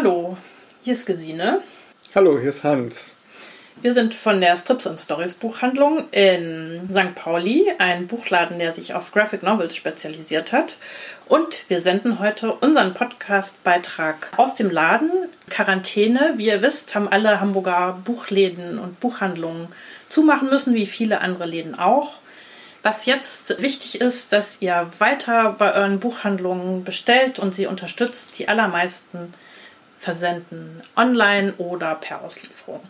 Hallo, hier ist Gesine. Hallo, hier ist Hans. Wir sind von der Strips und Stories Buchhandlung in St. Pauli, ein Buchladen, der sich auf Graphic Novels spezialisiert hat. Und wir senden heute unseren Podcast-Beitrag aus dem Laden. Quarantäne. Wie ihr wisst, haben alle Hamburger Buchläden und Buchhandlungen zumachen müssen, wie viele andere Läden auch. Was jetzt wichtig ist, dass ihr weiter bei euren Buchhandlungen bestellt und sie unterstützt. Die allermeisten versenden online oder per Auslieferung.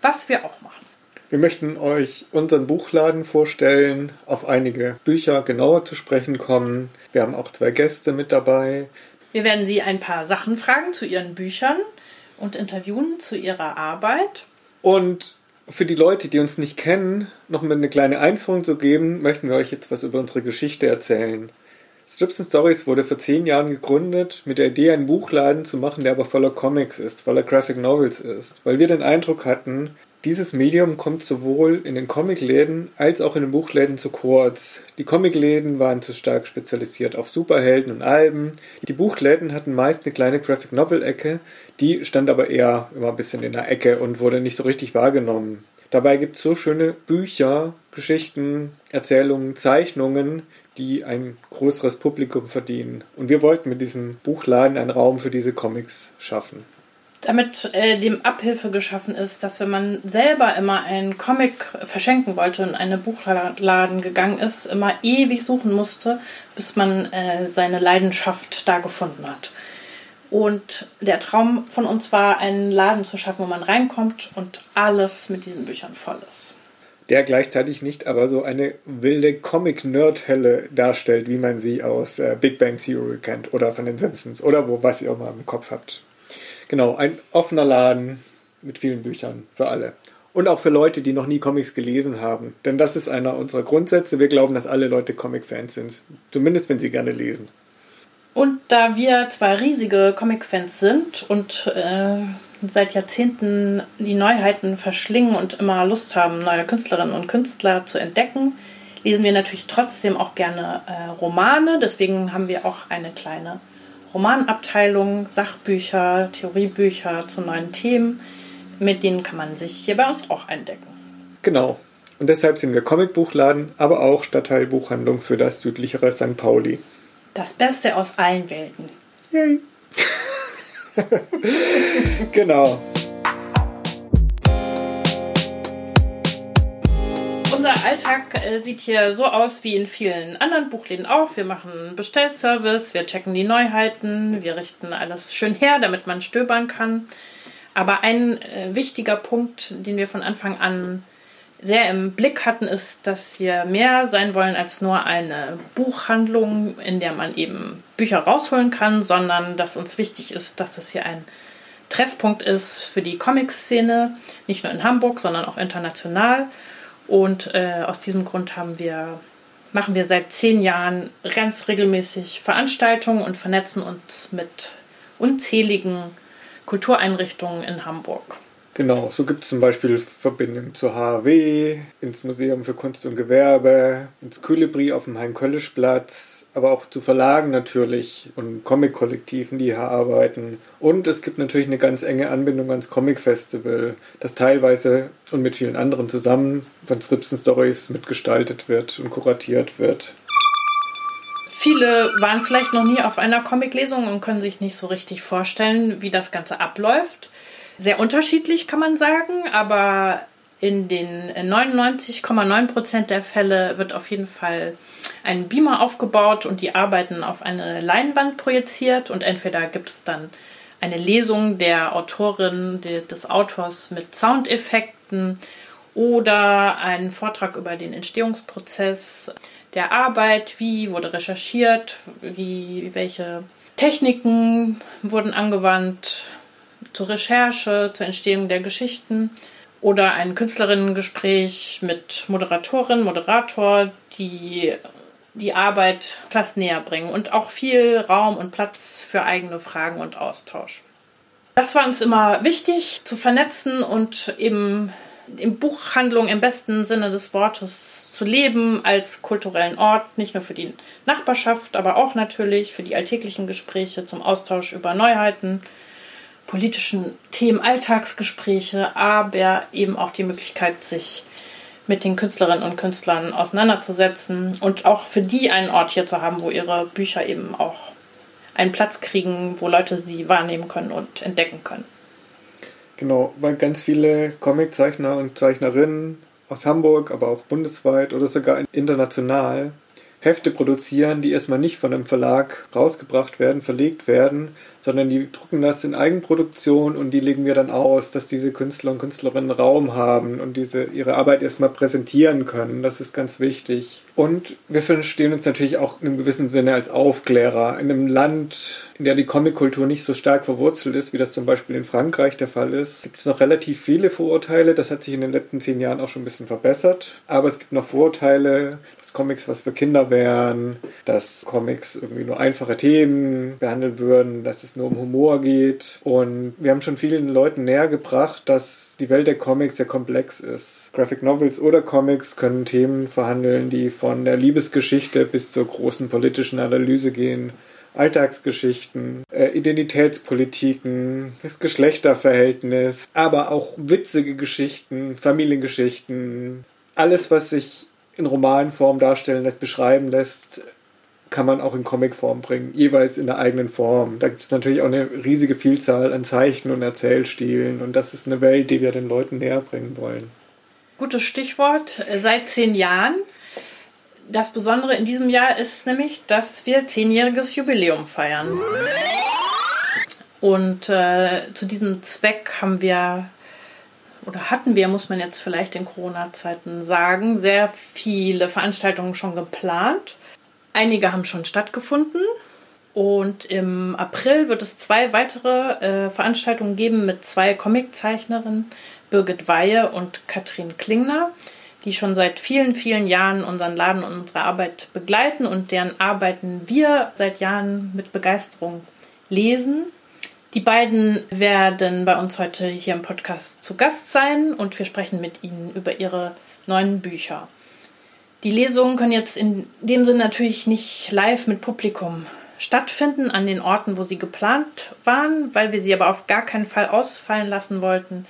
Was wir auch machen. Wir möchten euch unseren Buchladen vorstellen, auf einige Bücher genauer zu sprechen kommen. Wir haben auch zwei Gäste mit dabei. Wir werden Sie ein paar Sachen fragen zu Ihren Büchern und interviewen zu Ihrer Arbeit. Und für die Leute, die uns nicht kennen, noch mal eine kleine Einführung zu geben, möchten wir euch jetzt was über unsere Geschichte erzählen. Strips and Stories wurde vor zehn Jahren gegründet, mit der Idee, einen Buchladen zu machen, der aber voller Comics ist, voller Graphic Novels ist. Weil wir den Eindruck hatten, dieses Medium kommt sowohl in den Comicläden als auch in den Buchläden zu kurz. Die Comicläden waren zu stark spezialisiert auf Superhelden und Alben. Die Buchläden hatten meist eine kleine Graphic Novel Ecke, die stand aber eher immer ein bisschen in der Ecke und wurde nicht so richtig wahrgenommen. Dabei gibt es so schöne Bücher, Geschichten, Erzählungen, Zeichnungen, die ein größeres Publikum verdienen. Und wir wollten mit diesem Buchladen einen Raum für diese Comics schaffen. Damit äh, dem Abhilfe geschaffen ist, dass wenn man selber immer einen Comic verschenken wollte und in einen Buchladen gegangen ist, immer ewig suchen musste, bis man äh, seine Leidenschaft da gefunden hat. Und der Traum von uns war, einen Laden zu schaffen, wo man reinkommt und alles mit diesen Büchern voll ist der gleichzeitig nicht aber so eine wilde Comic-Nerd-Helle darstellt, wie man sie aus äh, Big Bang Theory kennt oder von den Simpsons oder wo, was ihr auch mal im Kopf habt. Genau, ein offener Laden mit vielen Büchern für alle. Und auch für Leute, die noch nie Comics gelesen haben. Denn das ist einer unserer Grundsätze. Wir glauben, dass alle Leute Comic-Fans sind. Zumindest, wenn sie gerne lesen. Und da wir zwei riesige Comic-Fans sind und äh, seit Jahrzehnten die Neuheiten verschlingen und immer Lust haben, neue Künstlerinnen und Künstler zu entdecken, lesen wir natürlich trotzdem auch gerne äh, Romane. Deswegen haben wir auch eine kleine Romanabteilung, Sachbücher, Theoriebücher zu neuen Themen. Mit denen kann man sich hier bei uns auch eindecken. Genau. Und deshalb sind wir Comicbuchladen, aber auch Stadtteilbuchhandlung für das südlichere St. Pauli. Das Beste aus allen Welten. Yay. genau. Unser Alltag äh, sieht hier so aus wie in vielen anderen Buchläden auch. Wir machen Bestellservice, wir checken die Neuheiten, wir richten alles schön her, damit man stöbern kann. Aber ein äh, wichtiger Punkt, den wir von Anfang an sehr im Blick hatten, ist, dass wir mehr sein wollen als nur eine Buchhandlung, in der man eben Bücher rausholen kann, sondern dass uns wichtig ist, dass es hier ein Treffpunkt ist für die Comic-Szene, nicht nur in Hamburg, sondern auch international. Und äh, aus diesem Grund haben wir, machen wir seit zehn Jahren ganz regelmäßig Veranstaltungen und vernetzen uns mit unzähligen Kultureinrichtungen in Hamburg. Genau, so gibt es zum Beispiel Verbindungen zur HW, ins Museum für Kunst und Gewerbe, ins Kolibri auf dem Hein-Köllisch-Platz, aber auch zu Verlagen natürlich und Comic-Kollektiven, die hier arbeiten. Und es gibt natürlich eine ganz enge Anbindung ans Comic-Festival, das teilweise und mit vielen anderen zusammen von Strips Stories mitgestaltet wird und kuratiert wird. Viele waren vielleicht noch nie auf einer Comic-Lesung und können sich nicht so richtig vorstellen, wie das Ganze abläuft sehr unterschiedlich, kann man sagen, aber in den 99,9 Prozent der Fälle wird auf jeden Fall ein Beamer aufgebaut und die Arbeiten auf eine Leinwand projiziert und entweder gibt es dann eine Lesung der Autorin, des Autors mit Soundeffekten oder einen Vortrag über den Entstehungsprozess der Arbeit, wie wurde recherchiert, wie welche Techniken wurden angewandt zur Recherche, zur Entstehung der Geschichten oder ein Künstlerinnengespräch mit Moderatorin, Moderator, die die Arbeit fast näher bringen und auch viel Raum und Platz für eigene Fragen und Austausch. Das war uns immer wichtig zu vernetzen und eben in Buchhandlung im besten Sinne des Wortes zu leben als kulturellen Ort, nicht nur für die Nachbarschaft, aber auch natürlich für die alltäglichen Gespräche zum Austausch über Neuheiten, politischen Themen, Alltagsgespräche, aber eben auch die Möglichkeit, sich mit den Künstlerinnen und Künstlern auseinanderzusetzen und auch für die einen Ort hier zu haben, wo ihre Bücher eben auch einen Platz kriegen, wo Leute sie wahrnehmen können und entdecken können. Genau, weil ganz viele Comiczeichner und Zeichnerinnen aus Hamburg, aber auch bundesweit oder sogar international Hefte produzieren, die erstmal nicht von einem Verlag rausgebracht werden, verlegt werden, sondern die drucken das in Eigenproduktion und die legen wir dann aus, dass diese Künstler und Künstlerinnen Raum haben und diese ihre Arbeit erstmal präsentieren können. Das ist ganz wichtig. Und wir verstehen uns natürlich auch in einem gewissen Sinne als Aufklärer. In einem Land, in der die Comickultur nicht so stark verwurzelt ist, wie das zum Beispiel in Frankreich der Fall ist, gibt es noch relativ viele Vorurteile. Das hat sich in den letzten zehn Jahren auch schon ein bisschen verbessert. Aber es gibt noch Vorurteile, Comics was für Kinder wären, dass Comics irgendwie nur einfache Themen behandeln würden, dass es nur um Humor geht. Und wir haben schon vielen Leuten näher gebracht, dass die Welt der Comics sehr komplex ist. Graphic Novels oder Comics können Themen verhandeln, die von der Liebesgeschichte bis zur großen politischen Analyse gehen. Alltagsgeschichten, äh, Identitätspolitiken, das Geschlechterverhältnis, aber auch witzige Geschichten, Familiengeschichten, alles, was sich in Romanform darstellen lässt, beschreiben lässt, kann man auch in Comicform bringen, jeweils in der eigenen Form. Da gibt es natürlich auch eine riesige Vielzahl an Zeichen und Erzählstilen und das ist eine Welt, die wir den Leuten näher bringen wollen. Gutes Stichwort. Seit zehn Jahren. Das Besondere in diesem Jahr ist nämlich, dass wir zehnjähriges Jubiläum feiern. Und äh, zu diesem Zweck haben wir oder hatten wir, muss man jetzt vielleicht in Corona-Zeiten sagen, sehr viele Veranstaltungen schon geplant. Einige haben schon stattgefunden. Und im April wird es zwei weitere äh, Veranstaltungen geben mit zwei Comiczeichnerinnen, Birgit Weihe und Katrin Klingner, die schon seit vielen, vielen Jahren unseren Laden und unsere Arbeit begleiten und deren Arbeiten wir seit Jahren mit Begeisterung lesen. Die beiden werden bei uns heute hier im Podcast zu Gast sein und wir sprechen mit ihnen über ihre neuen Bücher. Die Lesungen können jetzt in dem Sinne natürlich nicht live mit Publikum stattfinden an den Orten, wo sie geplant waren, weil wir sie aber auf gar keinen Fall ausfallen lassen wollten,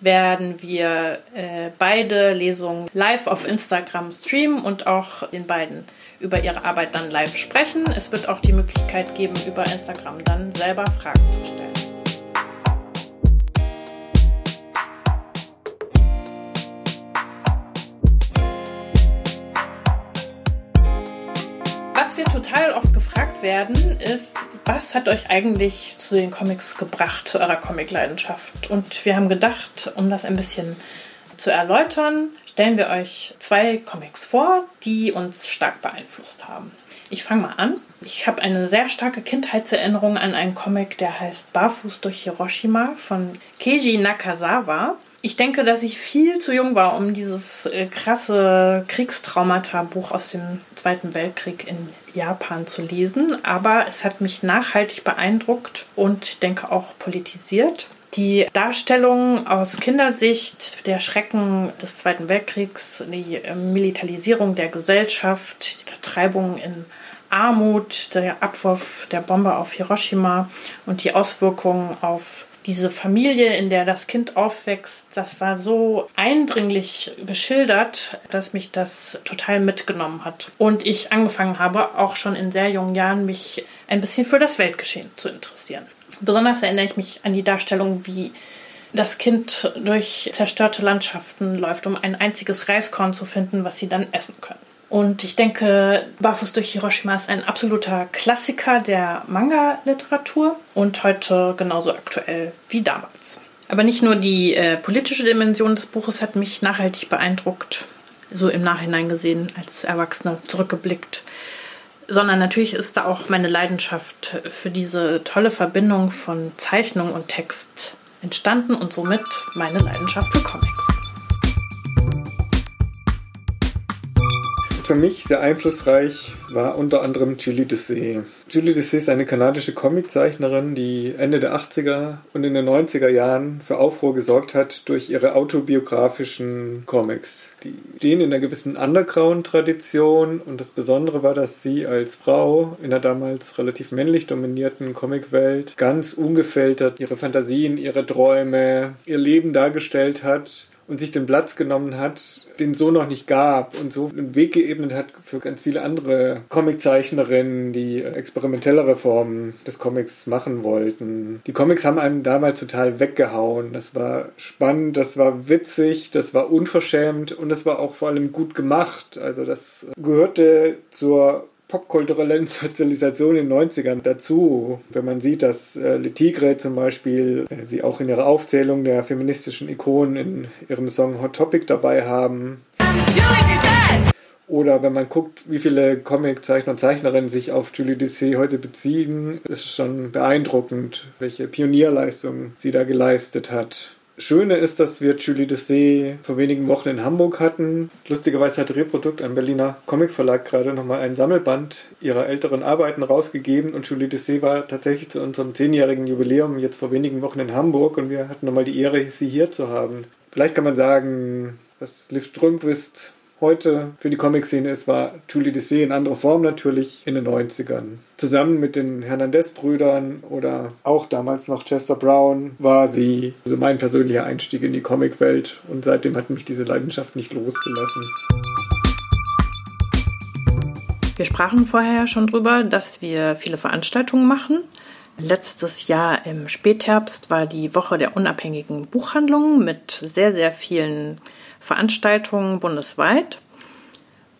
werden wir äh, beide Lesungen live auf Instagram streamen und auch den beiden über ihre Arbeit dann live sprechen. Es wird auch die Möglichkeit geben, über Instagram dann selber Fragen zu stellen. Was wir total oft gefragt werden, ist, was hat euch eigentlich zu den Comics gebracht, zu eurer Comicleidenschaft? Und wir haben gedacht, um das ein bisschen zu erläutern, stellen wir euch zwei Comics vor, die uns stark beeinflusst haben. Ich fange mal an. Ich habe eine sehr starke Kindheitserinnerung an einen Comic, der heißt Barfuß durch Hiroshima von Keiji Nakazawa. Ich denke, dass ich viel zu jung war, um dieses äh, krasse Kriegstraumata-Buch aus dem Zweiten Weltkrieg in Japan zu lesen, aber es hat mich nachhaltig beeindruckt und denke auch politisiert. Die Darstellung aus Kindersicht, der Schrecken des Zweiten Weltkriegs, die äh, Militarisierung der Gesellschaft, die Vertreibung in Armut, der Abwurf der Bombe auf Hiroshima und die Auswirkungen auf diese Familie, in der das Kind aufwächst, das war so eindringlich geschildert, dass mich das total mitgenommen hat. Und ich angefangen habe, auch schon in sehr jungen Jahren mich ein bisschen für das Weltgeschehen zu interessieren. Besonders erinnere ich mich an die Darstellung, wie das Kind durch zerstörte Landschaften läuft, um ein einziges Reiskorn zu finden, was sie dann essen können. Und ich denke, Barfuß durch Hiroshima ist ein absoluter Klassiker der Manga-Literatur und heute genauso aktuell wie damals. Aber nicht nur die äh, politische Dimension des Buches hat mich nachhaltig beeindruckt, so im Nachhinein gesehen, als Erwachsener zurückgeblickt. sondern natürlich ist da auch meine Leidenschaft für diese tolle Verbindung von Zeichnung und Text entstanden und somit meine Leidenschaft für Comics. Für mich sehr einflussreich war unter anderem Julie Dessay. Julie Dessay ist eine kanadische Comiczeichnerin, die Ende der 80er und in den 90er Jahren für Aufruhr gesorgt hat durch ihre autobiografischen Comics. Die stehen in einer gewissen Underground-Tradition und das Besondere war, dass sie als Frau in der damals relativ männlich dominierten Comicwelt ganz ungefiltert ihre Fantasien, ihre Träume, ihr Leben dargestellt hat und sich den Platz genommen hat, den so noch nicht gab und so einen Weg geebnet hat für ganz viele andere Comiczeichnerinnen, die experimentellere Formen des Comics machen wollten. Die Comics haben einen damals total weggehauen. Das war spannend, das war witzig, das war unverschämt und das war auch vor allem gut gemacht. Also das gehörte zur popkulturellen Sozialisation in den 90ern dazu. Wenn man sieht, dass äh, Le Tigre zum Beispiel äh, sie auch in ihrer Aufzählung der feministischen Ikonen in ihrem Song Hot Topic dabei haben. Oder wenn man guckt, wie viele Comiczeichner und Zeichnerinnen sich auf Julie Dessay heute beziehen, ist es schon beeindruckend, welche Pionierleistung sie da geleistet hat. Schöne ist, dass wir Julie Dessay vor wenigen Wochen in Hamburg hatten. Lustigerweise hat Reprodukt, ein Berliner Comicverlag, gerade nochmal ein Sammelband ihrer älteren Arbeiten rausgegeben und Julie Dessay war tatsächlich zu unserem zehnjährigen Jubiläum jetzt vor wenigen Wochen in Hamburg und wir hatten nochmal die Ehre, sie hier zu haben. Vielleicht kann man sagen, was Liv Strömquist heute für die Comic-Szene ist, war Julie Dessay in anderer Form natürlich in den 90ern. Zusammen mit den Hernandez-Brüdern oder auch damals noch Chester Brown war sie also mein persönlicher Einstieg in die Comicwelt und seitdem hat mich diese Leidenschaft nicht losgelassen. Wir sprachen vorher schon drüber, dass wir viele Veranstaltungen machen. Letztes Jahr im Spätherbst war die Woche der unabhängigen Buchhandlungen mit sehr, sehr vielen Veranstaltungen bundesweit.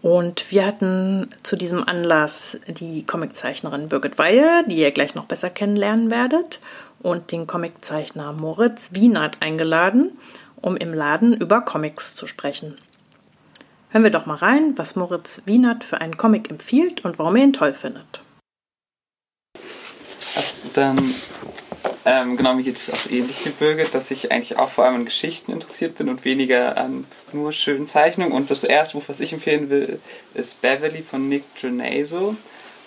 Und wir hatten zu diesem Anlass die Comiczeichnerin Birgit Weihe, die ihr gleich noch besser kennenlernen werdet, und den Comiczeichner Moritz Wienert eingeladen, um im Laden über Comics zu sprechen. Hören wir doch mal rein, was Moritz Wienert für einen Comic empfiehlt und warum er ihn toll findet. Dann ähm, genau, mir geht es auch ähnlich wie Birgit, dass ich eigentlich auch vor allem an Geschichten interessiert bin und weniger an nur schönen Zeichnungen. Und das erste Buch, was ich empfehlen will, ist Beverly von Nick Drenaso.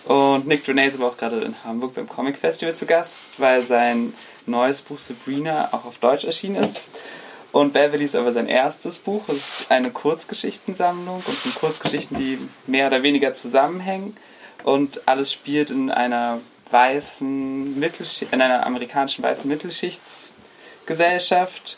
Und Nick Drenaso war auch gerade in Hamburg beim Comic Festival zu Gast, weil sein neues Buch Sabrina auch auf Deutsch erschienen ist. Und Beverly ist aber sein erstes Buch. Es ist eine Kurzgeschichtensammlung und sind Kurzgeschichten, die mehr oder weniger zusammenhängen. Und alles spielt in einer weißen Mittelschicht, in einer amerikanischen weißen Mittelschichtsgesellschaft.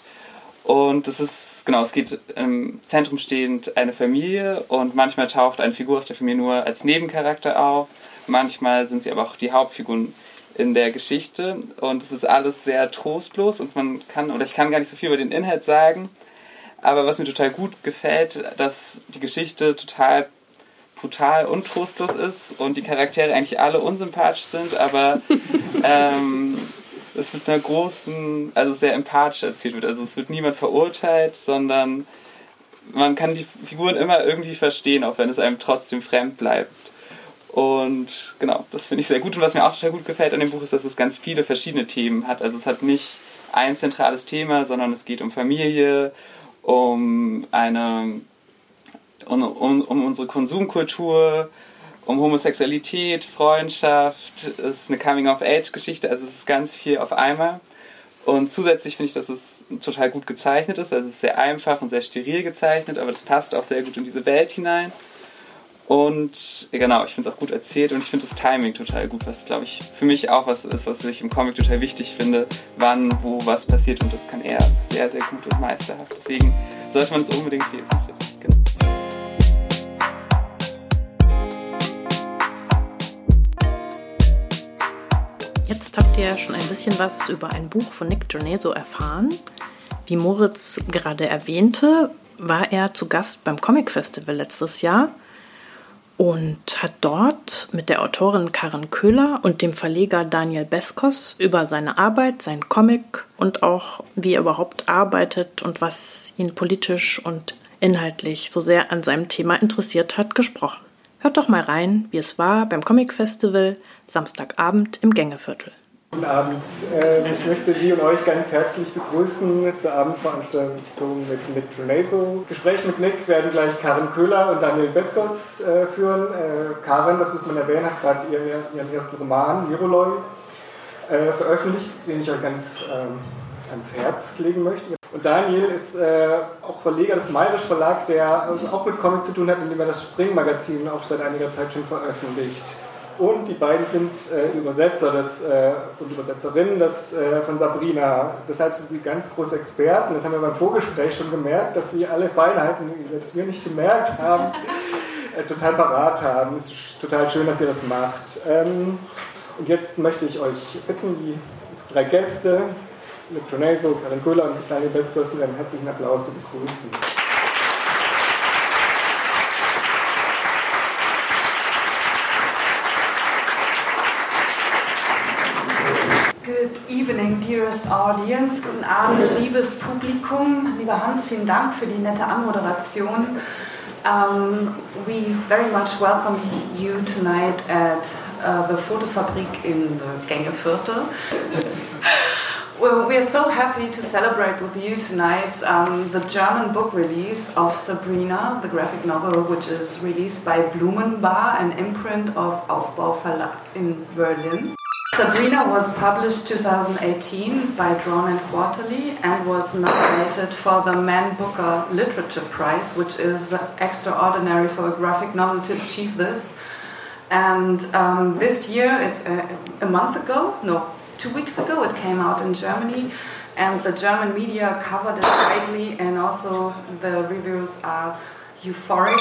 Und es ist, genau, es geht im Zentrum stehend eine Familie und manchmal taucht eine Figur aus der Familie nur als Nebencharakter auf. Manchmal sind sie aber auch die Hauptfiguren in der Geschichte und es ist alles sehr trostlos und man kann, oder ich kann gar nicht so viel über den Inhalt sagen, aber was mir total gut gefällt, dass die Geschichte total brutal und trostlos ist und die Charaktere eigentlich alle unsympathisch sind, aber ähm, es mit einer großen, also sehr empathisch erzählt wird. Also es wird niemand verurteilt, sondern man kann die Figuren immer irgendwie verstehen, auch wenn es einem trotzdem fremd bleibt. Und genau, das finde ich sehr gut. Und was mir auch total gut gefällt an dem Buch ist, dass es ganz viele verschiedene Themen hat. Also es hat nicht ein zentrales Thema, sondern es geht um Familie, um eine um, um, um unsere Konsumkultur, um Homosexualität, Freundschaft, es ist eine Coming-of-Age-Geschichte, also es ist ganz viel auf einmal. Und zusätzlich finde ich, dass es total gut gezeichnet ist. Also es ist sehr einfach und sehr steril gezeichnet, aber das passt auch sehr gut in diese Welt hinein. Und genau, ich finde es auch gut erzählt und ich finde das Timing total gut, was glaube ich für mich auch was ist, was ich im Comic total wichtig finde, wann, wo was passiert und das kann er sehr, sehr gut und meisterhaft. Deswegen sollte man es unbedingt lesen, ja schon ein bisschen was über ein Buch von Nick Joneso erfahren. Wie Moritz gerade erwähnte, war er zu Gast beim Comic Festival letztes Jahr und hat dort mit der Autorin Karen Köhler und dem Verleger Daniel Beskos über seine Arbeit, sein Comic und auch wie er überhaupt arbeitet und was ihn politisch und inhaltlich so sehr an seinem Thema interessiert hat, gesprochen. Hört doch mal rein, wie es war beim Comic Festival Samstagabend im Gängeviertel. Guten Abend. Ähm, ich möchte Sie und euch ganz herzlich begrüßen zur Abendveranstaltung mit Nick Trenaso. Gespräch mit Nick werden gleich Karin Köhler und Daniel Beskos äh, führen. Äh, Karin, das muss man erwähnen, hat gerade ihren ersten Roman, Miroloi, äh, veröffentlicht, den ich euch ganz ähm, ans Herz legen möchte. Und Daniel ist auch Verleger des Mayrisch Verlag, der auch mit Comic zu tun hat, indem er das Spring-Magazin auch seit einiger Zeit schon veröffentlicht. Und die beiden sind äh, Übersetzer des, äh, und Übersetzerinnen des, äh, von Sabrina. Deshalb sind sie ganz große Experten. Das haben wir beim Vorgespräch schon gemerkt, dass sie alle Feinheiten, die selbst wir nicht gemerkt haben, äh, total parat haben. Es ist total schön, dass ihr das macht. Ähm, und jetzt möchte ich euch bitten, die drei Gäste, Nick Toneso, Karin Köhler und Daniel Beskos mit einem herzlichen Applaus zu begrüßen. Dearest audience. Guten Abend, liebes Publikum. Lieber Hans, vielen Dank für die nette Anmoderation. Um, we very much welcome you tonight at uh, the Fotofabrik in the Gängeviertel. well, we are so happy to celebrate with you tonight um, the German book release of Sabrina, the graphic novel, which is released by Blumenbar, an imprint of Aufbau Verlag in Berlin. Sabrina was published 2018 by Drawn and Quarterly and was nominated for the Man Booker Literature Prize, which is extraordinary for a graphic novel to achieve this. And um, this year, it's a, a month ago, no, two weeks ago, it came out in Germany, and the German media covered it widely, and also the reviews are euphoric.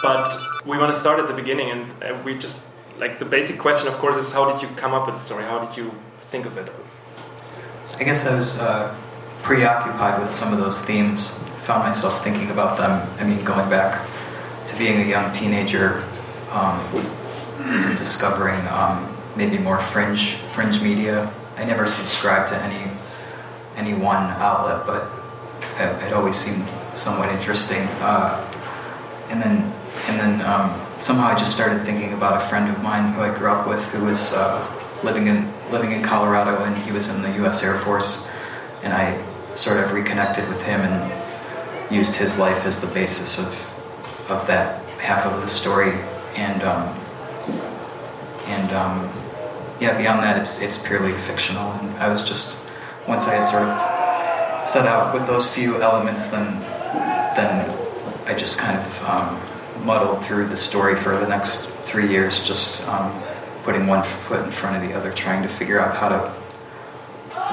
But we want to start at the beginning, and uh, we just like the basic question, of course, is how did you come up with the story? How did you think of it? I guess I was uh, preoccupied with some of those themes. Found myself thinking about them. I mean, going back to being a young teenager, um, discovering um, maybe more fringe fringe media. I never subscribed to any any one outlet, but it, it always seemed somewhat interesting. Uh, and then and then um, somehow I just started thinking about a friend of mine who I grew up with, who was uh, living in living in Colorado, and he was in the U.S. Air Force, and I sort of reconnected with him and used his life as the basis of of that half of the story, and um, and um, yeah, beyond that, it's it's purely fictional, and I was just once I had sort of set out with those few elements, then then I just kind of um, muddled through the story for the next three years, just um, putting one foot in front of the other, trying to figure out how to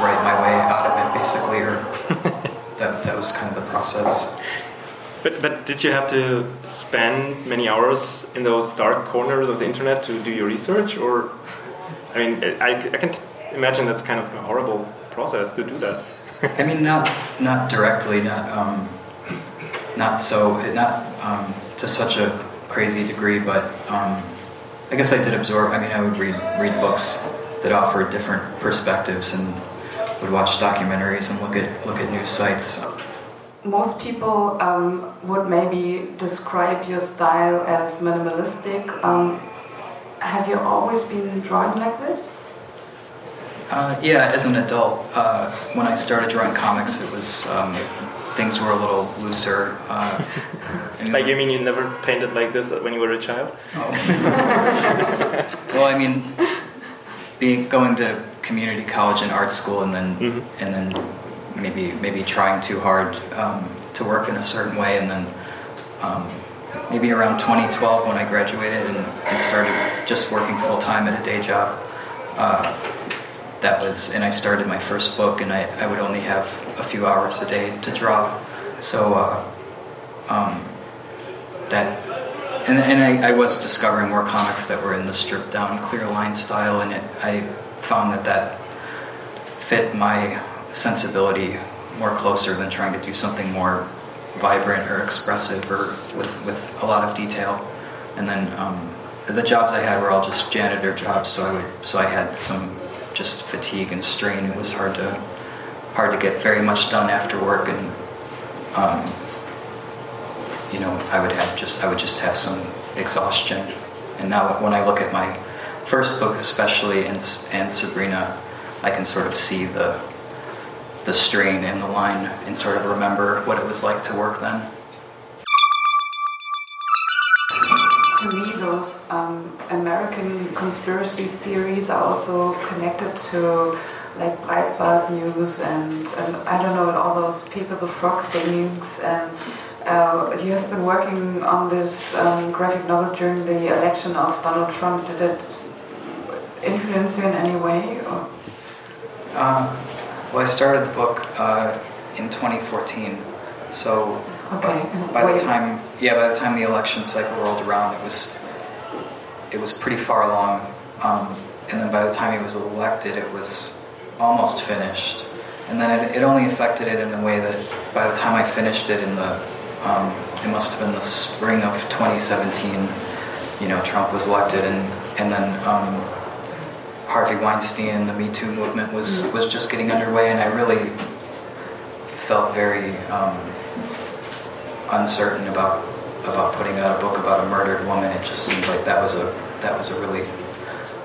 write my way out of it, basically. Or that that was kind of the process. But but did you have to spend many hours in those dark corners of the internet to do your research, or I mean, I, I can imagine that's kind of a horrible process to do that. I mean, not not directly, not um, not so, not. Um, to such a crazy degree, but um, I guess I did absorb. I mean, I would read read books that offered different perspectives and would watch documentaries and look at look at news sites. Most people um, would maybe describe your style as minimalistic. Um, have you always been drawing like this? Uh, yeah, as an adult, uh, when I started drawing comics, it was um, things were a little looser. Uh, like you mean you never painted like this when you were a child? Oh. well, I mean, being going to community college and art school, and then mm-hmm. and then maybe maybe trying too hard um, to work in a certain way, and then. Um, maybe around 2012 when I graduated and, and started just working full time at a day job. Uh, that was, and I started my first book, and I, I would only have a few hours a day to draw. So uh, um, that, and, and I, I, was discovering more comics that were in the stripped down, clear line style, and it, I found that that fit my sensibility more closer than trying to do something more vibrant or expressive or with, with a lot of detail. And then um, the jobs I had were all just janitor jobs, so I would so I had some just fatigue and strain. It was hard to hard to get very much done after work, and um, you know, I would have just I would just have some exhaustion. And now when I look at my first book, especially and and Sabrina, I can sort of see the the strain in the line and sort of remember what it was like to work then. To me, those um, American conspiracy theories are also connected to like Breitbart News and, and I don't know all those people, the frog things. And uh, you have been working on this um, graphic novel during the election of Donald Trump. Did it influence you in any way? Or? Um, well, I started the book uh, in 2014, so okay. by, by the time yeah, by the time the election cycle rolled around, it was it was pretty far along, um, and then by the time he was elected, it was almost finished. And then it, it, only affected it in a way that by the time I finished it in the um, it must have been the spring of 2017. You know, Trump was elected, and and then um, Harvey Weinstein and the Me Too movement was mm-hmm. was just getting underway, and I really felt very um, uncertain about about putting out a book about a murdered woman. It just seems like that was a that was a really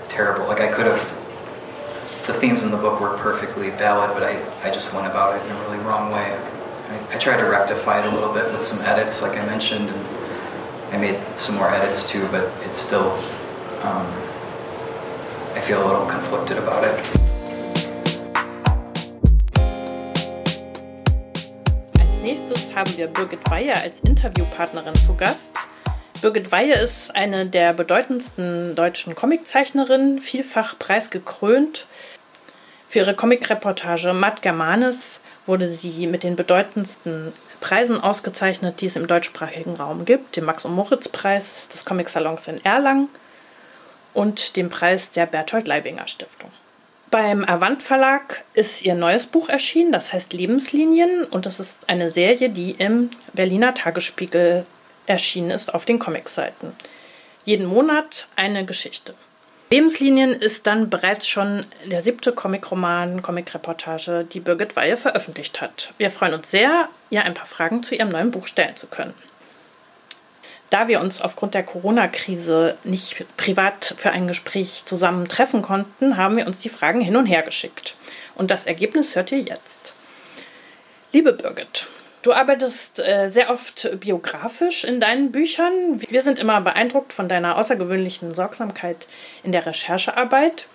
terrible. Like I could have. The themes in the book were perfectly valid, but I, I just went about it in a really wrong way. I, I tried to rectify it a little bit with some edits, like I mentioned, and I made some more edits too, but it's still um, I feel a little conflicted about it. Nächstes haben wir Birgit Weihe als Interviewpartnerin zu Gast. Birgit Weihe ist eine der bedeutendsten deutschen Comiczeichnerinnen, vielfach preisgekrönt. Für ihre Comicreportage Matt Germanis wurde sie mit den bedeutendsten Preisen ausgezeichnet, die es im deutschsprachigen Raum gibt, dem Max- und Moritz-Preis des Comic-Salons in Erlangen und dem Preis der Berthold Leibinger Stiftung. Beim Avant Verlag ist ihr neues Buch erschienen, das heißt Lebenslinien und das ist eine Serie, die im Berliner Tagesspiegel erschienen ist auf den Comicseiten. Jeden Monat eine Geschichte. Lebenslinien ist dann bereits schon der siebte Comicroman, Comicreportage, die Birgit Weihe veröffentlicht hat. Wir freuen uns sehr, ihr ein paar Fragen zu ihrem neuen Buch stellen zu können. Da wir uns aufgrund der Corona-Krise nicht privat für ein Gespräch zusammen treffen konnten, haben wir uns die Fragen hin und her geschickt. Und das Ergebnis hört ihr jetzt. Liebe Birgit, du arbeitest äh, sehr oft biografisch in deinen Büchern. Wir sind immer beeindruckt von deiner außergewöhnlichen Sorgsamkeit in der Recherchearbeit.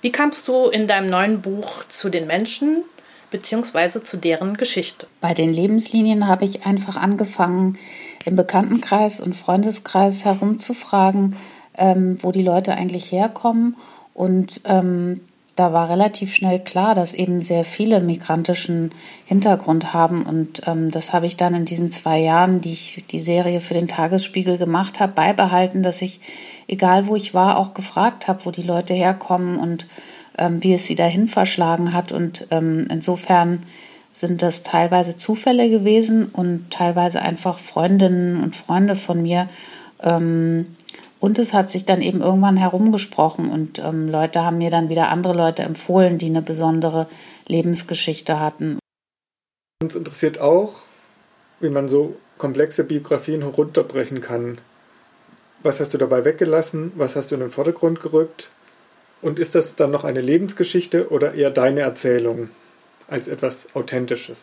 Wie kamst du in deinem neuen Buch zu den Menschen bzw. zu deren Geschichte? Bei den Lebenslinien habe ich einfach angefangen, im Bekanntenkreis und Freundeskreis herumzufragen, ähm, wo die Leute eigentlich herkommen. Und ähm, da war relativ schnell klar, dass eben sehr viele migrantischen Hintergrund haben. Und ähm, das habe ich dann in diesen zwei Jahren, die ich die Serie für den Tagesspiegel gemacht habe, beibehalten, dass ich, egal wo ich war, auch gefragt habe, wo die Leute herkommen und ähm, wie es sie dahin verschlagen hat. Und ähm, insofern sind das teilweise Zufälle gewesen und teilweise einfach Freundinnen und Freunde von mir. Ähm, und es hat sich dann eben irgendwann herumgesprochen und ähm, Leute haben mir dann wieder andere Leute empfohlen, die eine besondere Lebensgeschichte hatten. Uns interessiert auch, wie man so komplexe Biografien herunterbrechen kann. Was hast du dabei weggelassen? Was hast du in den Vordergrund gerückt? Und ist das dann noch eine Lebensgeschichte oder eher deine Erzählung? als etwas Authentisches.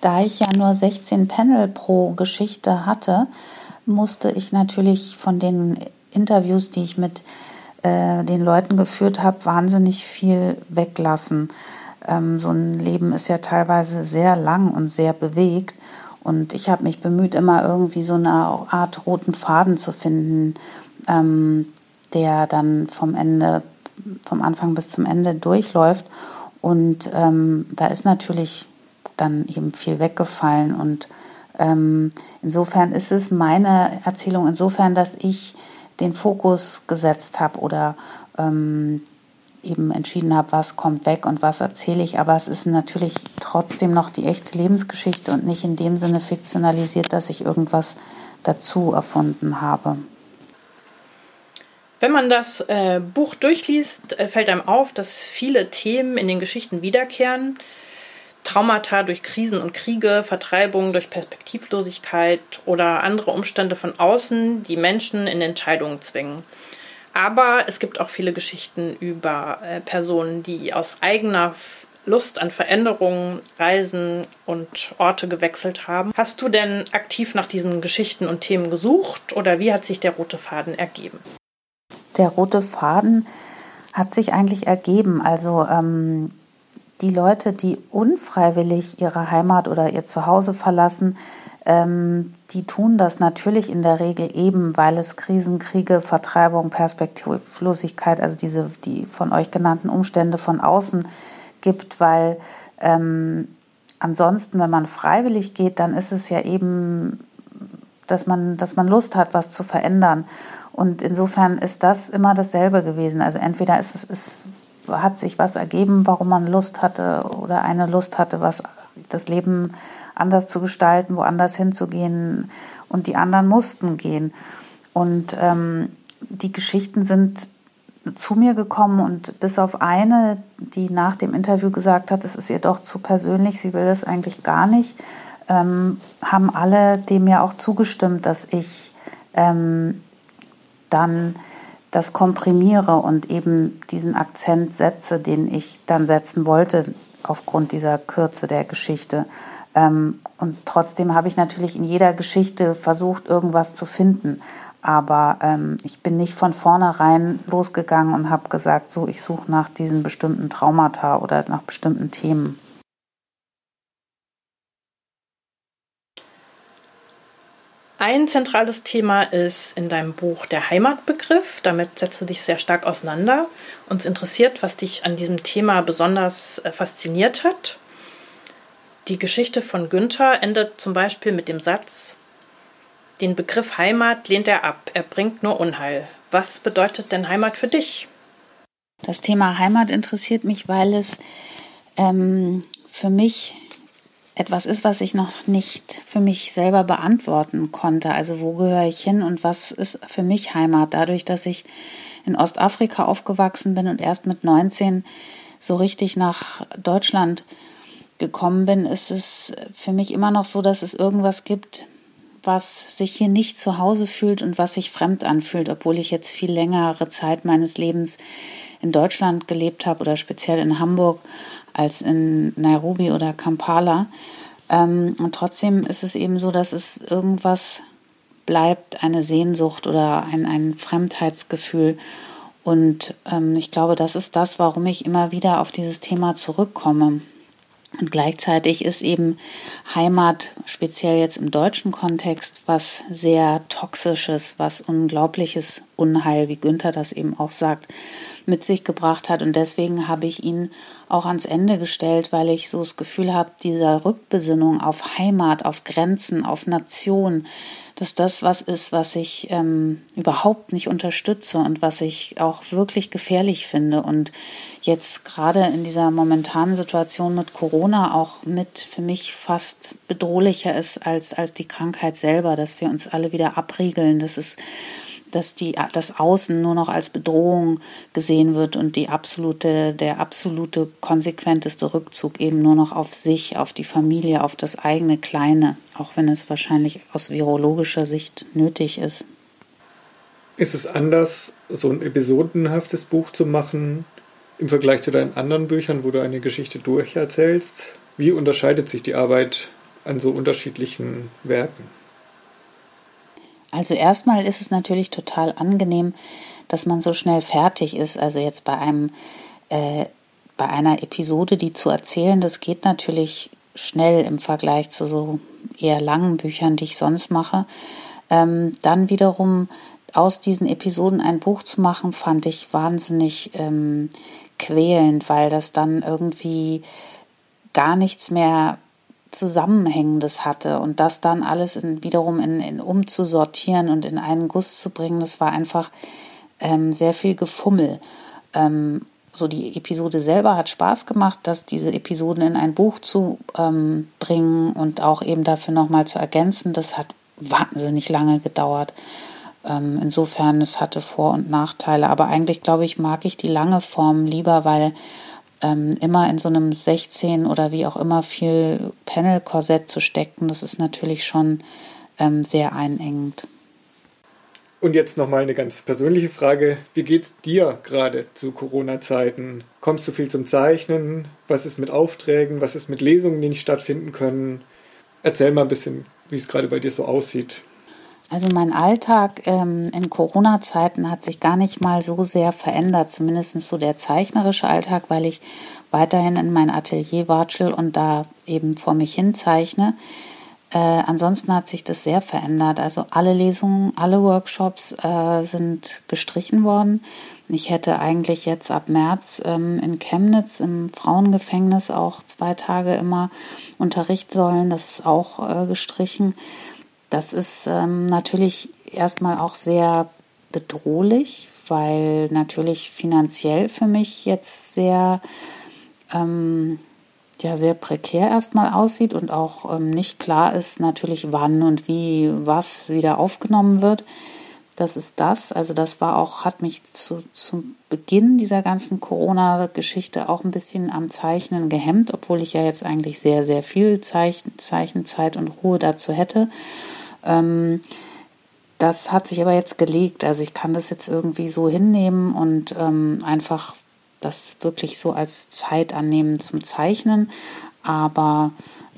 Da ich ja nur 16 Panel pro Geschichte hatte, musste ich natürlich von den Interviews, die ich mit äh, den Leuten geführt habe, wahnsinnig viel weglassen. Ähm, so ein Leben ist ja teilweise sehr lang und sehr bewegt. Und ich habe mich bemüht, immer irgendwie so eine Art roten Faden zu finden, ähm, der dann vom Ende vom Anfang bis zum Ende durchläuft. Und ähm, da ist natürlich dann eben viel weggefallen. Und ähm, insofern ist es meine Erzählung insofern, dass ich den Fokus gesetzt habe oder ähm, eben entschieden habe, was kommt weg und was erzähle ich. Aber es ist natürlich trotzdem noch die echte Lebensgeschichte und nicht in dem Sinne fiktionalisiert, dass ich irgendwas dazu erfunden habe. Wenn man das äh, Buch durchliest, äh, fällt einem auf, dass viele Themen in den Geschichten wiederkehren. Traumata durch Krisen und Kriege, Vertreibung durch Perspektivlosigkeit oder andere Umstände von außen, die Menschen in Entscheidungen zwingen. Aber es gibt auch viele Geschichten über äh, Personen, die aus eigener Lust an Veränderungen, Reisen und Orte gewechselt haben. Hast du denn aktiv nach diesen Geschichten und Themen gesucht oder wie hat sich der rote Faden ergeben? Der rote Faden hat sich eigentlich ergeben. Also ähm, die Leute, die unfreiwillig ihre Heimat oder ihr Zuhause verlassen, ähm, die tun das natürlich in der Regel eben, weil es Krisen, Kriege, Vertreibung, Perspektivlosigkeit, also diese die von euch genannten Umstände von außen gibt, weil ähm, ansonsten, wenn man freiwillig geht, dann ist es ja eben, dass man, dass man Lust hat, was zu verändern. Und insofern ist das immer dasselbe gewesen. Also entweder ist es, ist, hat sich was ergeben, warum man Lust hatte oder eine Lust hatte, was das Leben anders zu gestalten, woanders hinzugehen und die anderen mussten gehen. Und ähm, die Geschichten sind zu mir gekommen und bis auf eine, die nach dem Interview gesagt hat, es ist ihr doch zu persönlich, sie will das eigentlich gar nicht, ähm, haben alle dem ja auch zugestimmt, dass ich ähm, dann das komprimiere und eben diesen Akzent setze, den ich dann setzen wollte aufgrund dieser Kürze der Geschichte. Ähm, und trotzdem habe ich natürlich in jeder Geschichte versucht, irgendwas zu finden. Aber ähm, ich bin nicht von vornherein losgegangen und habe gesagt, so, ich suche nach diesen bestimmten Traumata oder nach bestimmten Themen. Ein zentrales Thema ist in deinem Buch der Heimatbegriff. Damit setzt du dich sehr stark auseinander. Uns interessiert, was dich an diesem Thema besonders äh, fasziniert hat. Die Geschichte von Günther endet zum Beispiel mit dem Satz, den Begriff Heimat lehnt er ab, er bringt nur Unheil. Was bedeutet denn Heimat für dich? Das Thema Heimat interessiert mich, weil es ähm, für mich etwas ist, was ich noch nicht für mich selber beantworten konnte. Also wo gehöre ich hin und was ist für mich Heimat? Dadurch, dass ich in Ostafrika aufgewachsen bin und erst mit 19 so richtig nach Deutschland gekommen bin, ist es für mich immer noch so, dass es irgendwas gibt, was sich hier nicht zu Hause fühlt und was sich fremd anfühlt, obwohl ich jetzt viel längere Zeit meines Lebens in Deutschland gelebt habe oder speziell in Hamburg als in Nairobi oder Kampala. Ähm, und trotzdem ist es eben so, dass es irgendwas bleibt, eine Sehnsucht oder ein, ein Fremdheitsgefühl. Und ähm, ich glaube, das ist das, warum ich immer wieder auf dieses Thema zurückkomme. Und gleichzeitig ist eben Heimat, speziell jetzt im deutschen Kontext, was sehr Toxisches, was Unglaubliches Unheil, wie Günther das eben auch sagt, mit sich gebracht hat. Und deswegen habe ich ihn auch ans Ende gestellt, weil ich so das Gefühl habe, dieser Rückbesinnung auf Heimat, auf Grenzen, auf Nation, dass das was ist, was ich ähm, überhaupt nicht unterstütze und was ich auch wirklich gefährlich finde. Und jetzt gerade in dieser momentanen Situation mit Corona auch mit für mich fast bedrohlicher ist als, als die Krankheit selber, dass wir uns alle wieder abriegeln, dass es dass die, das Außen nur noch als Bedrohung gesehen wird und die absolute, der absolute konsequenteste Rückzug eben nur noch auf sich, auf die Familie, auf das eigene Kleine, auch wenn es wahrscheinlich aus virologischer Sicht nötig ist. Ist es anders, so ein episodenhaftes Buch zu machen im Vergleich zu deinen anderen Büchern, wo du eine Geschichte durcherzählst? Wie unterscheidet sich die Arbeit an so unterschiedlichen Werken? Also erstmal ist es natürlich total angenehm, dass man so schnell fertig ist. Also jetzt bei einem äh, bei einer Episode, die zu erzählen, das geht natürlich schnell im Vergleich zu so eher langen Büchern, die ich sonst mache. Ähm, dann wiederum aus diesen Episoden ein Buch zu machen, fand ich wahnsinnig ähm, quälend, weil das dann irgendwie gar nichts mehr Zusammenhängendes hatte und das dann alles in, wiederum in, in umzusortieren und in einen Guss zu bringen, das war einfach ähm, sehr viel Gefummel. Ähm, so die Episode selber hat Spaß gemacht, dass diese Episoden in ein Buch zu ähm, bringen und auch eben dafür nochmal zu ergänzen. Das hat wahnsinnig lange gedauert. Ähm, insofern, es hatte Vor- und Nachteile. Aber eigentlich, glaube ich, mag ich die lange Form lieber, weil ähm, immer in so einem 16 oder wie auch immer viel Panel-Korsett zu stecken, das ist natürlich schon ähm, sehr einengend. Und jetzt nochmal eine ganz persönliche Frage. Wie geht's dir gerade zu Corona-Zeiten? Kommst du viel zum Zeichnen? Was ist mit Aufträgen? Was ist mit Lesungen, die nicht stattfinden können? Erzähl mal ein bisschen, wie es gerade bei dir so aussieht. Also mein Alltag ähm, in Corona-Zeiten hat sich gar nicht mal so sehr verändert, zumindest so der zeichnerische Alltag, weil ich weiterhin in mein Atelier watschel und da eben vor mich hin zeichne. Äh, ansonsten hat sich das sehr verändert. Also alle Lesungen, alle Workshops äh, sind gestrichen worden. Ich hätte eigentlich jetzt ab März ähm, in Chemnitz im Frauengefängnis auch zwei Tage immer Unterricht sollen. Das ist auch äh, gestrichen. Das ist ähm, natürlich erstmal auch sehr bedrohlich, weil natürlich finanziell für mich jetzt sehr ähm, ja sehr prekär erstmal aussieht und auch ähm, nicht klar ist natürlich wann und wie was wieder aufgenommen wird. Das ist das. Also das war auch, hat mich zu, zum Beginn dieser ganzen Corona-Geschichte auch ein bisschen am Zeichnen gehemmt, obwohl ich ja jetzt eigentlich sehr, sehr viel Zeichen, Zeichenzeit und Ruhe dazu hätte. Ähm, das hat sich aber jetzt gelegt. Also ich kann das jetzt irgendwie so hinnehmen und ähm, einfach das wirklich so als Zeit annehmen zum Zeichnen. Aber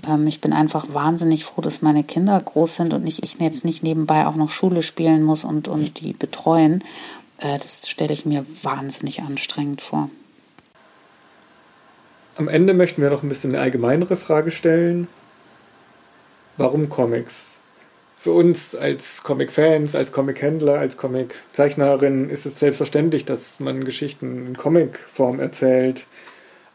ähm, ich bin einfach wahnsinnig froh, dass meine Kinder groß sind und ich, jetzt nicht nebenbei auch noch Schule spielen muss und, und die betreuen. Äh, das stelle ich mir wahnsinnig anstrengend vor. Am Ende möchten wir noch ein bisschen eine allgemeinere Frage stellen. Warum Comics? für uns als Comic-Fans, als Comic-Händler, als Comic-Zeichnerin ist es selbstverständlich, dass man Geschichten in Comic-Form erzählt.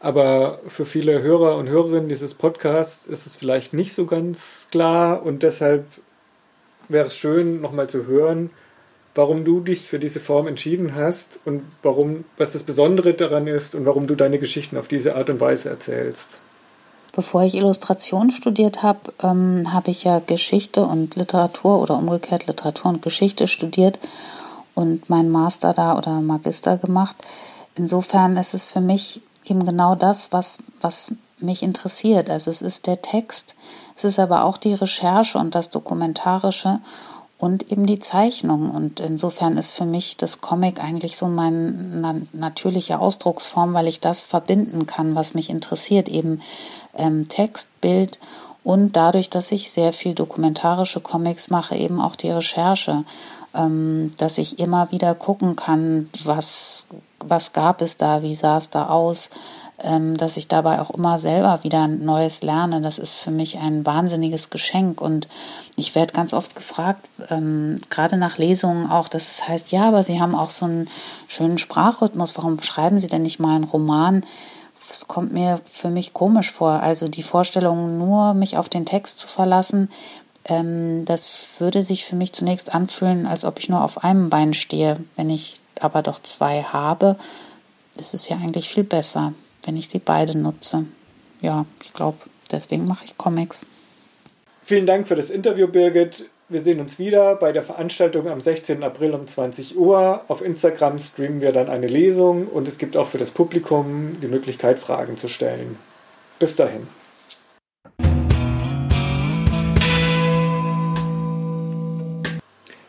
Aber für viele Hörer und Hörerinnen dieses Podcasts ist es vielleicht nicht so ganz klar und deshalb wäre es schön, nochmal zu hören, warum du dich für diese Form entschieden hast und warum, was das Besondere daran ist und warum du deine Geschichten auf diese Art und Weise erzählst. Bevor ich Illustration studiert habe, ähm, habe ich ja Geschichte und Literatur oder umgekehrt Literatur und Geschichte studiert und meinen Master da oder Magister gemacht. Insofern ist es für mich eben genau das, was, was mich interessiert. Also es ist der Text, es ist aber auch die Recherche und das Dokumentarische und eben die Zeichnung. Und insofern ist für mich das Comic eigentlich so meine na natürliche Ausdrucksform, weil ich das verbinden kann, was mich interessiert, eben ähm, Text, Bild und dadurch, dass ich sehr viel dokumentarische Comics mache, eben auch die Recherche, ähm, dass ich immer wieder gucken kann, was, was gab es da, wie sah es da aus, ähm, dass ich dabei auch immer selber wieder Neues lerne. Das ist für mich ein wahnsinniges Geschenk und ich werde ganz oft gefragt, ähm, gerade nach Lesungen auch, dass es heißt, ja, aber Sie haben auch so einen schönen Sprachrhythmus, warum schreiben Sie denn nicht mal einen Roman? es kommt mir für mich komisch vor. Also die Vorstellung, nur mich auf den Text zu verlassen, ähm, das würde sich für mich zunächst anfühlen, als ob ich nur auf einem Bein stehe. Wenn ich aber doch zwei habe, ist es ja eigentlich viel besser, wenn ich sie beide nutze. Ja, ich glaube, deswegen mache ich Comics. Vielen Dank für das Interview, Birgit. Wir sehen uns wieder bei der Veranstaltung am 16. April um 20 Uhr. Auf Instagram streamen wir dann eine Lesung und es gibt auch für das Publikum die Möglichkeit, Fragen zu stellen. Bis dahin.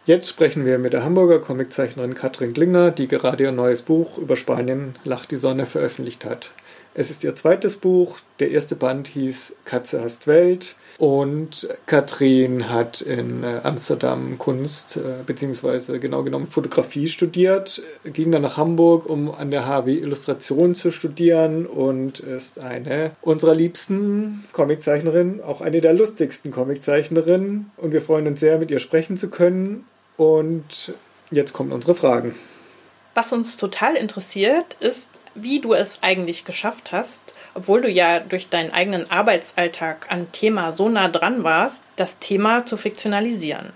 Jetzt sprechen wir mit der Hamburger Comiczeichnerin Katrin Klingner, die gerade ihr neues Buch über Spanien Lacht die Sonne veröffentlicht hat. Es ist ihr zweites Buch. Der erste Band hieß Katze hast Welt. Und Katrin hat in äh, Amsterdam Kunst äh, beziehungsweise genau genommen Fotografie studiert, ging dann nach Hamburg, um an der HW Illustration zu studieren und ist eine unserer liebsten Comiczeichnerinnen, auch eine der lustigsten Comiczeichnerinnen. Und wir freuen uns sehr, mit ihr sprechen zu können. Und jetzt kommen unsere Fragen. Was uns total interessiert, ist, wie du es eigentlich geschafft hast, obwohl du ja durch deinen eigenen Arbeitsalltag an Thema so nah dran warst, das Thema zu fiktionalisieren.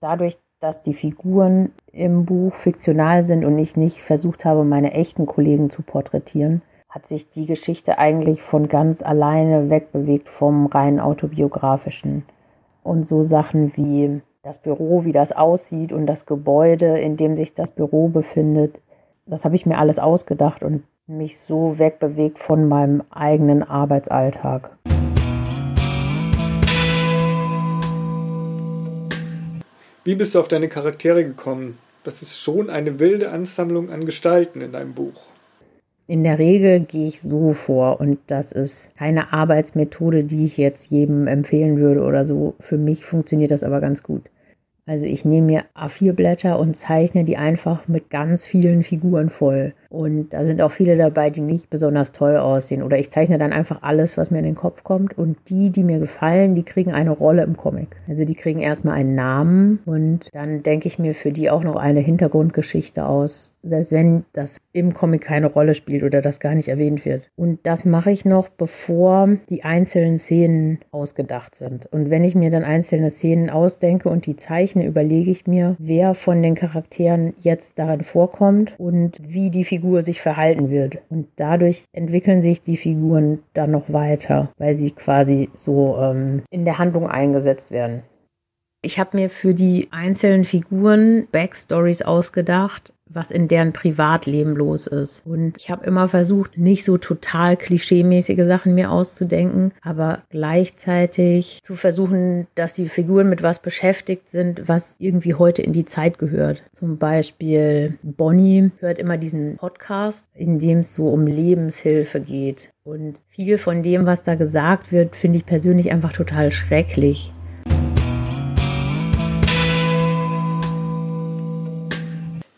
Dadurch, dass die Figuren im Buch fiktional sind und ich nicht versucht habe, meine echten Kollegen zu porträtieren, hat sich die Geschichte eigentlich von ganz alleine wegbewegt vom rein autobiografischen. Und so Sachen wie das Büro, wie das aussieht und das Gebäude, in dem sich das Büro befindet, das habe ich mir alles ausgedacht und mich so wegbewegt von meinem eigenen Arbeitsalltag. Wie bist du auf deine Charaktere gekommen? Das ist schon eine wilde Ansammlung an Gestalten in deinem Buch. In der Regel gehe ich so vor und das ist keine Arbeitsmethode, die ich jetzt jedem empfehlen würde oder so. Für mich funktioniert das aber ganz gut. Also ich nehme mir A4-Blätter und zeichne die einfach mit ganz vielen Figuren voll. Und da sind auch viele dabei, die nicht besonders toll aussehen. Oder ich zeichne dann einfach alles, was mir in den Kopf kommt. Und die, die mir gefallen, die kriegen eine Rolle im Comic. Also die kriegen erstmal einen Namen und dann denke ich mir für die auch noch eine Hintergrundgeschichte aus. Selbst wenn das im Comic keine Rolle spielt oder das gar nicht erwähnt wird. Und das mache ich noch, bevor die einzelnen Szenen ausgedacht sind. Und wenn ich mir dann einzelne Szenen ausdenke und die zeichne, überlege ich mir, wer von den Charakteren jetzt darin vorkommt und wie die Figuren Figur sich verhalten wird. Und dadurch entwickeln sich die Figuren dann noch weiter, weil sie quasi so ähm, in der Handlung eingesetzt werden. Ich habe mir für die einzelnen Figuren Backstories ausgedacht, was in deren Privatleben los ist. Und ich habe immer versucht, nicht so total klischeemäßige Sachen mir auszudenken, aber gleichzeitig zu versuchen, dass die Figuren mit was beschäftigt sind, was irgendwie heute in die Zeit gehört. Zum Beispiel Bonnie hört immer diesen Podcast, in dem es so um Lebenshilfe geht. Und viel von dem, was da gesagt wird, finde ich persönlich einfach total schrecklich.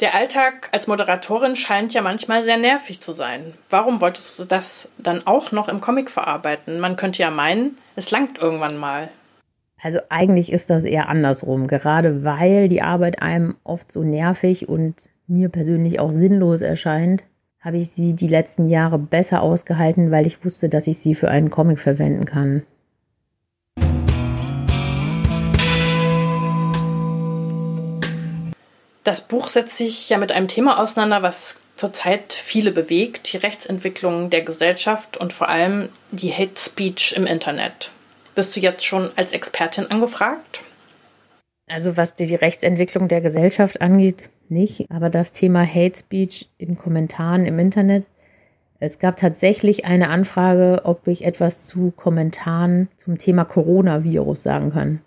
Der Alltag als Moderatorin scheint ja manchmal sehr nervig zu sein. Warum wolltest du das dann auch noch im Comic verarbeiten? Man könnte ja meinen, es langt irgendwann mal. Also eigentlich ist das eher andersrum, gerade weil die Arbeit einem oft so nervig und mir persönlich auch sinnlos erscheint, habe ich sie die letzten Jahre besser ausgehalten, weil ich wusste, dass ich sie für einen Comic verwenden kann. Das Buch setzt sich ja mit einem Thema auseinander, was zurzeit viele bewegt, die Rechtsentwicklung der Gesellschaft und vor allem die Hate Speech im Internet. Bist du jetzt schon als Expertin angefragt? Also was die Rechtsentwicklung der Gesellschaft angeht, nicht, aber das Thema Hate Speech in Kommentaren im Internet. Es gab tatsächlich eine Anfrage, ob ich etwas zu Kommentaren zum Thema Coronavirus sagen kann.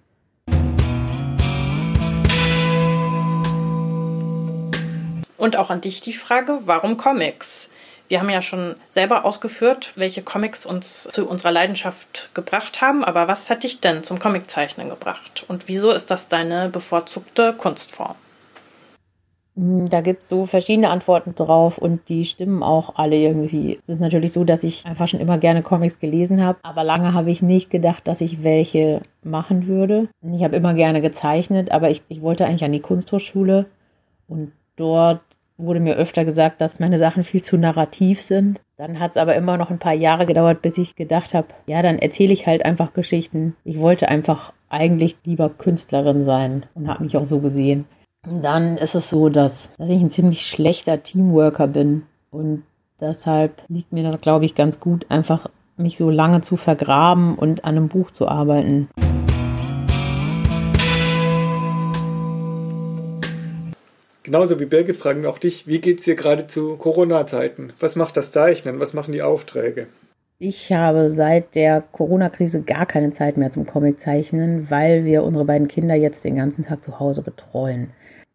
Und auch an dich die Frage, warum Comics? Wir haben ja schon selber ausgeführt, welche Comics uns zu unserer Leidenschaft gebracht haben, aber was hat dich denn zum Comiczeichnen gebracht? Und wieso ist das deine bevorzugte Kunstform? Hm, da gibt es so verschiedene Antworten drauf und die stimmen auch alle irgendwie. Es ist natürlich so, dass ich einfach schon immer gerne Comics gelesen habe, aber lange habe ich nicht gedacht, dass ich welche machen würde. Ich habe immer gerne gezeichnet, aber ich, ich wollte eigentlich an die Kunsthochschule und dort wurde mir öfter gesagt, dass meine Sachen viel zu narrativ sind. Dann hat es aber immer noch ein paar Jahre gedauert, bis ich gedacht habe, ja, dann erzähle ich halt einfach Geschichten. Ich wollte einfach eigentlich lieber Künstlerin sein und habe mich auch so gesehen. Und dann ist es so, dass, dass ich ein ziemlich schlechter Teamworker bin und deshalb liegt mir das, glaube ich, ganz gut, einfach mich so lange zu vergraben und an einem Buch zu arbeiten. Genauso wie Birgit fragen wir auch dich, wie geht es dir gerade zu Corona-Zeiten? Was macht das Zeichnen? Was machen die Aufträge? Ich habe seit der Corona-Krise gar keine Zeit mehr zum Comiczeichnen, weil wir unsere beiden Kinder jetzt den ganzen Tag zu Hause betreuen.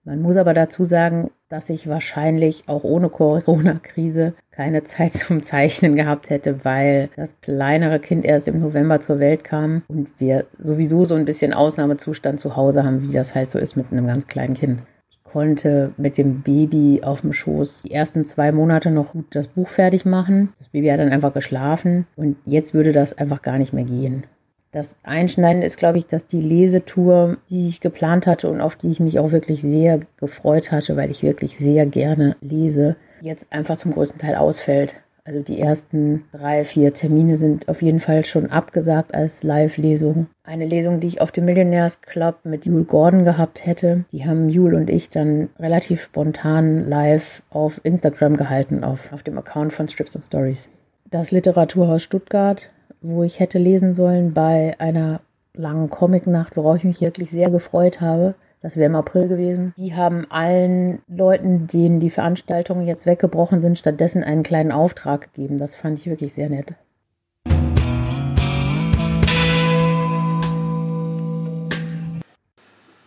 Man muss aber dazu sagen, dass ich wahrscheinlich auch ohne Corona-Krise keine Zeit zum Zeichnen gehabt hätte, weil das kleinere Kind erst im November zur Welt kam und wir sowieso so ein bisschen Ausnahmezustand zu Hause haben, wie das halt so ist mit einem ganz kleinen Kind konnte mit dem Baby auf dem Schoß die ersten zwei Monate noch gut das Buch fertig machen. Das Baby hat dann einfach geschlafen und jetzt würde das einfach gar nicht mehr gehen. Das Einschneiden ist, glaube ich, dass die Lesetour, die ich geplant hatte und auf die ich mich auch wirklich sehr gefreut hatte, weil ich wirklich sehr gerne lese, jetzt einfach zum größten Teil ausfällt. Also die ersten drei, vier Termine sind auf jeden Fall schon abgesagt als Live-Lesung. Eine Lesung, die ich auf dem Millionaires Club mit Jule Gordon gehabt hätte, die haben Jule und ich dann relativ spontan live auf Instagram gehalten, auf, auf dem Account von Strips and Stories. Das Literaturhaus Stuttgart, wo ich hätte lesen sollen bei einer langen Comicnacht, worauf ich mich wirklich sehr gefreut habe, Das wäre im April gewesen. Die haben allen Leuten, denen die Veranstaltungen jetzt weggebrochen sind, stattdessen einen kleinen Auftrag gegeben. Das fand ich wirklich sehr nett.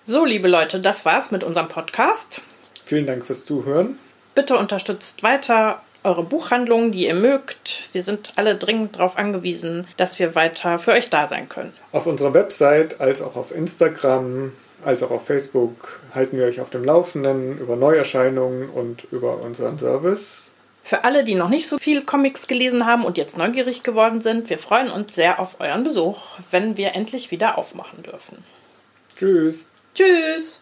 So, liebe Leute, das war's mit unserem Podcast. Vielen Dank fürs Zuhören. Bitte unterstützt weiter eure Buchhandlungen, die ihr mögt. Wir sind alle dringend darauf angewiesen, dass wir weiter für euch da sein können. Auf unserer Website als auch auf Instagram als auch auf Facebook halten wir euch auf dem Laufenden über Neuerscheinungen und über unseren Service. Für alle, die noch nicht so viel Comics gelesen haben und jetzt neugierig geworden sind, wir freuen uns sehr auf euren Besuch, wenn wir endlich wieder aufmachen dürfen. Tschüss. Tschüss.